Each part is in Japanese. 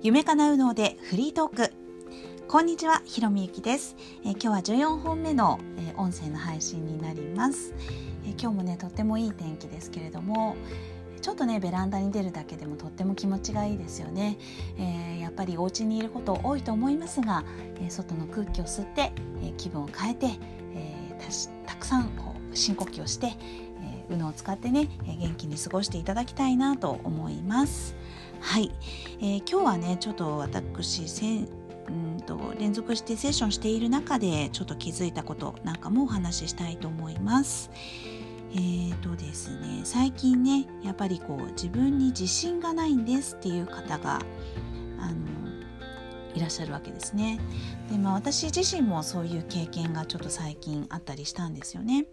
夢叶うのでフリートーク。こんにちはひろみゆきです、え今日は14本目の、え音声の配信になります、え今日もねとってもいい天気ですけれどもちょっとねベランダに出るだけでもとっても気持ちがいいですよね、えー、やっぱりお家にいること多いと思いますが、え外の空気を吸って、え気分を変えて、えたくさんこう深呼吸をして、えー、うのを使ってね、え元気に過ごしていただきたいなと思います。はい、えー、今日はねちょっと私せんんと連続してセッションしている中でちょっと気づいたことなんかもお話ししたいと思います。えーとですね最近ねやっぱりこう自分に自信がないんですっていう方があのいらっしゃるわけですね。でまあ私自身もそういう経験がちょっと最近あったりしたんですよね。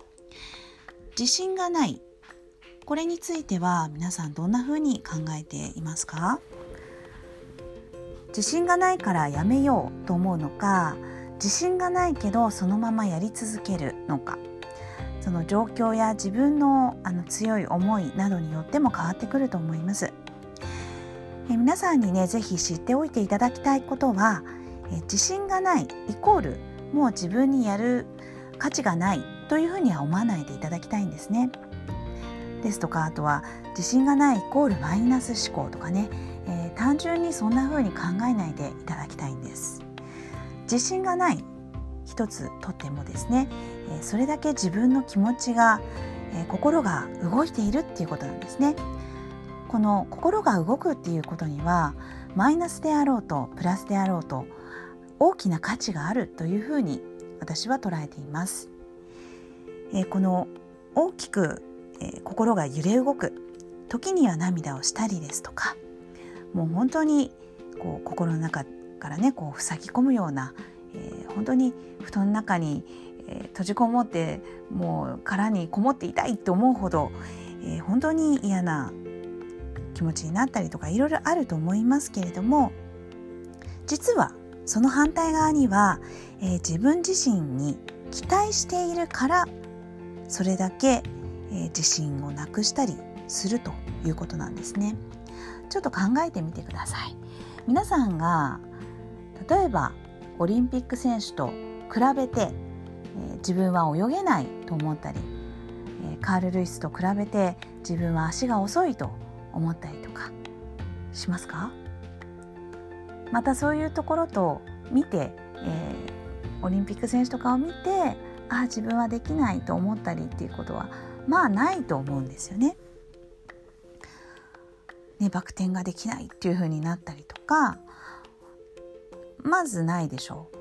自信がないこれについては皆さんどんな風に考えていますか？自信がないからやめようと思うのか自信がないけどそのままやり続けるのか。その状況や自分のあの強い思いなどによっても変わってくると思います。え皆さんにね是非知っておいていただきたいことはえ自信がないイコールもう自分にやる価値がないというふうには思わないでいただきたいんですね。ですとかあとは自信がないイコールマイナス思考とかね、えー、単純にそんな風に考えないでいただきたいんです。自信がない一つとってもですね、えー、それだけ自分の気持ちが、えー、心が動いているっていうことなんですね。この心が動くっていうことにはマイナスであろうとプラスであろうと大きな価値があるというふうに私は捉えています。えー、この大きくえー、心が揺れ動く時には涙をしたりですとかもう本当にこう心の中からねこう塞ぎ込むような、えー、本当に布団の中に、えー、閉じこもってもう殻にこもっていたいと思うほど、えー、本当に嫌な気持ちになったりとかいろいろあると思いますけれども実はその反対側には、えー、自分自身に期待しているからそれだけえ、自信をなくしたりするということなんですね。ちょっと考えてみてください。皆さんが例えばオリンピック選手と比べて、え、自分は泳げないと思ったり、え、カール・ルイスと比べて自分は足が遅いと思ったりとかしますか？またそういうところと見て、えー、オリンピック選手とかを見てああ自分はできないと思ったりっていうことはまあないと思うんですよね。ねバク転ができないっていう風になったりとかまずないでしょう。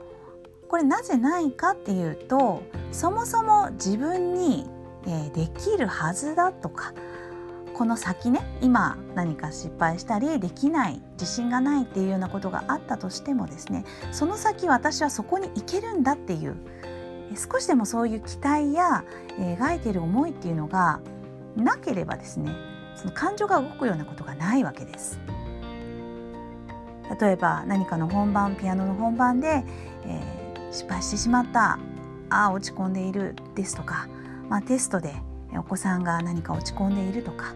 これなぜないかっていうとそもそも自分に、えー、できるはずだとかこの先ね今何か失敗したりできない自信がないっていうようなことがあったとしてもですねその先私はそこに行けるんだっていう少しでもそういう期待や描いている思いっていうのがなければですねその感情が動くようなことがないわけです。例えば何かの本番ピアノの本番で、えー、失敗してしまったああ落ち込んでいるですとか、まあ、テストでお子さんが何か落ち込んでいるとか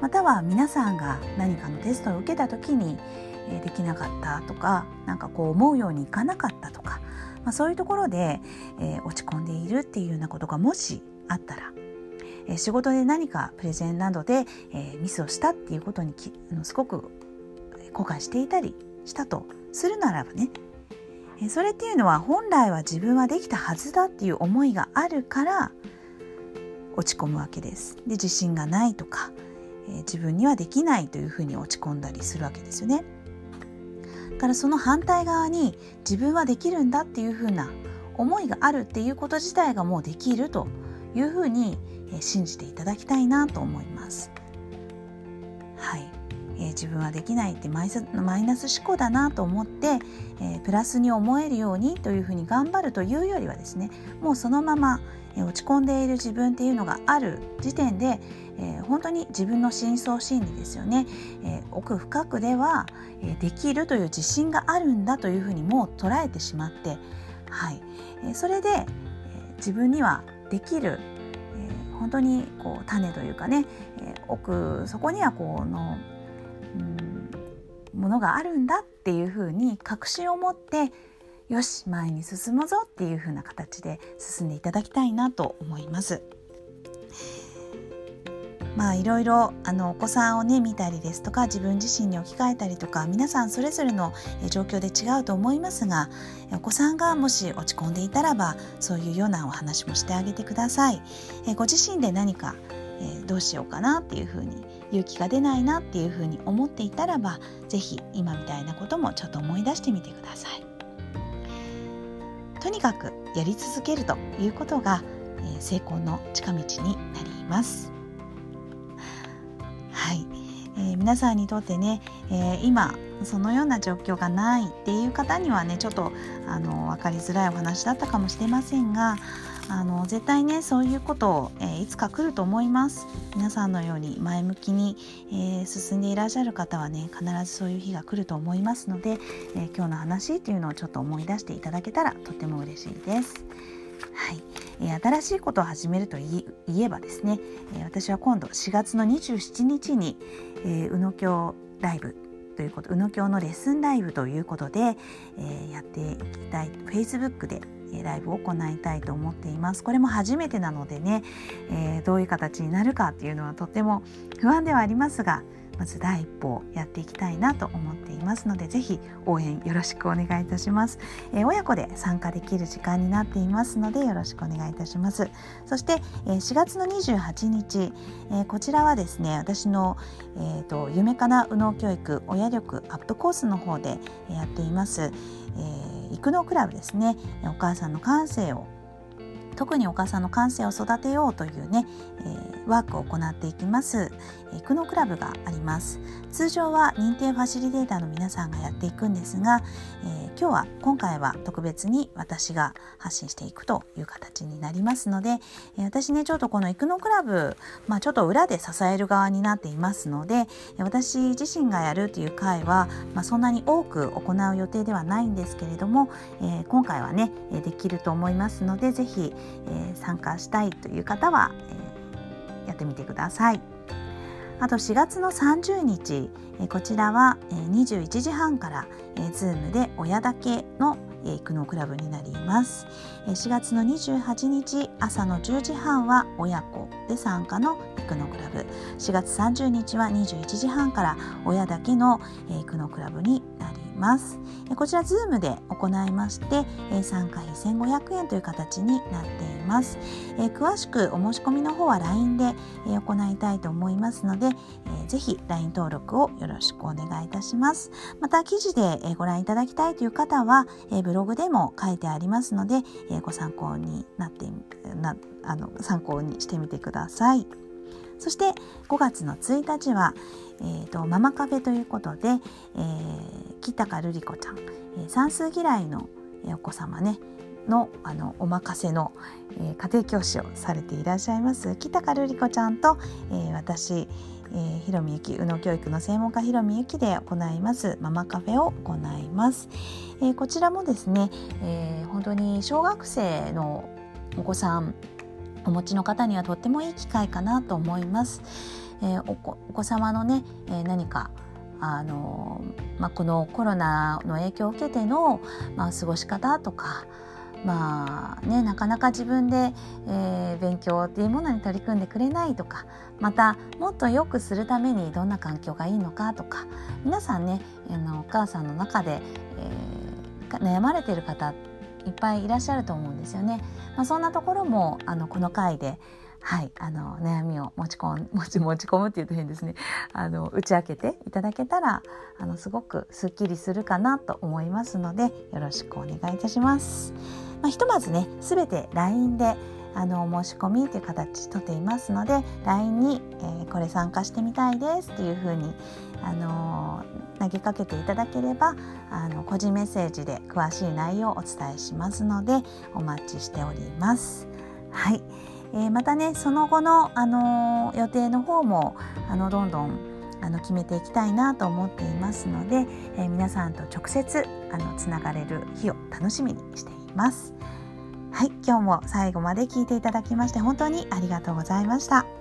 または皆さんが何かのテストを受けた時に、え、できなかったとか何かこう思うようにいかなかったとまあ、そういうところで、えー、落ち込んでいるっていうようなことがもしあったら、えー、仕事で何かプレゼンなどで、え、ミスをしたっていうことにきあのすごく後悔していたりしたとするならばねそれっていうのは本来は自分はできたはずだっていう思いがあるから落ち込むわけです。で自信がないとか、え、自分にはできないというふうに落ち込んだりするわけですよね。からその反対側に自分はできるんだっていうふうな思いがあるっていうこと自体がもうできるというふうに信じていただきたいなと思います。はい、えー、自分はできないってマイマイナス思考だなと思って、えー、プラスに思えるようにというふうに頑張るというよりはですねもうそのまま、えー、落ち込んでいる自分っていうのがある時点で、えー、本当に自分の深層心理ですよね、えー、奥深くでは、えー、できるという自信があるんだというふうにもう捉えてしまって、はい。えー、それで、えー、自分にはできる、本当にこう種というかね、えー、奥そこにはこの、うん、ものがあるんだっていうふうに確信を持ってよし前に進むぞっていうふうな形で進んでいただきたいなと思います。まあいろいろあのお子さんをね見たりですとか自分自身に置き換えたりとか皆さんそれぞれの状況で違うと思いますがお子さんがもし落ち込んでいたらばそういうようなお話もしてあげてください。えご自身で何かえどうしようかなっていうふうに勇気が出ないなっていうふうに思っていたらば是非今みたいなこともちょっと思い出してみてください。とにかくやり続けるということがえ成功の近道になります。はい、えー、皆さんにとってね、えー、今そのような状況がないっていう方にはねちょっとあの分かりづらいお話だったかもしれませんがあの絶対ねそういうことを、えー、いつか来ると思います皆さんのように前向きに、えー、進んでいらっしゃる方はね必ずそういう日が来ると思いますので、えー、今日の話っていうのをちょっと思い出していただけたらとても嬉しいです。はい、え、新しいことを始めるといえばですね、え、私は今度4月の27日に、えー、宇野京ライブということ宇野教のレッスンライブということで、えー、やっていきたい Facebook でライブを行いたいと思っています。これも初めてなのでね、えー、どういう形になるかっていうのはとても不安ではありますがまず第一歩をやっていきたいなと思っていますのでぜひ応援よろしくお願いいたします、えー、親子で参加できる時間になっていますのでよろしくお願いいたします。そして、えー、4月の28日、えー、こちらはですね私の、えーと、夢かな右脳教育親力アップコースの方でやっています、えー、育農クラブですね。お母さんの感性を特にお母さんの感性を育てようというね、えー、ワークを行っていきます。育農クラブがあります。通常は認定ファシリテーターの皆さんがやっていくんですが、えー、今日は今回は特別に私が発信していくという形になりますので、えー、私ねちょっとこの育農クラブ、まあ、ちょっと裏で支える側になっていますので私自身がやるという会は、まあ、そんなに多く行う予定ではないんですけれども、えー、今回はねできると思いますので是非、え、参加したいという方は、えー、やってみてください。あと4月の30日、こちらは、21時半から、え Zoom で親だけの育農クラブになります。4月の28日朝の10時半は親子で参加の育農クラブ。4月30日は21時半から親だけの育農クラブになります。ます。こちら Zoom で行いまして参加費1500円という形になっています。詳しくお申し込みの方は LINE で行いたいと思いますのでぜひ LINE 登録をよろしくお願いいたします。また記事でご覧いただきたいという方はブログでも書いてありますのでご参考になってなあの参考にしてみてください。そして5月の1日は、えーと、ママカフェということで、えー、北かるりこちゃん、えー、算数嫌いのお子様ねのあのお任せの、えー、家庭教師をされていらっしゃいます北かるりこちゃんと、えー、私、えー、ひろみゆき宇野教育の専門家ひろみゆきで行いますママカフェを行います、えー、こちらもですね、えー、本当に小学生のお子さんお持ちの方にはとってもいい機会かなと思います。えー、お子様のね、えー、何かあの、まあ、このコロナの影響を受けての、まあ、過ごし方とか、まあね、なかなか自分で、えー、勉強っていうものに取り組んでくれないとかまたもっと良くするためにどんな環境がいいのかとか皆さんねあのお母さんの中で、えー、悩まれている方いっぱいいらっしゃると思うんですよね。まあ、そんなところもあのこの回ではい、あの悩みを持ち込ん 持ち持ち込むっていうと変ですねあの打ち明けていただけたらあのすごくすっきりするかなと思いますのでよろしくお願いいたします。まあ、ひとまずねすべて LINE であの申し込みという形とっていますので LINE に、えー、これ参加してみたいですっていうふうに、あのー、投げかけていただければあの個人メッセージで詳しい内容をお伝えしますのでお待ちしております。はい、えー、またねその後の、あの予定の方もあのどんどんあの決めていきたいなと思っていますので、え皆さんと直接あのつながれる日を楽しみにしています。はい、今日も最後まで聞いていただきまして本当にありがとうございました。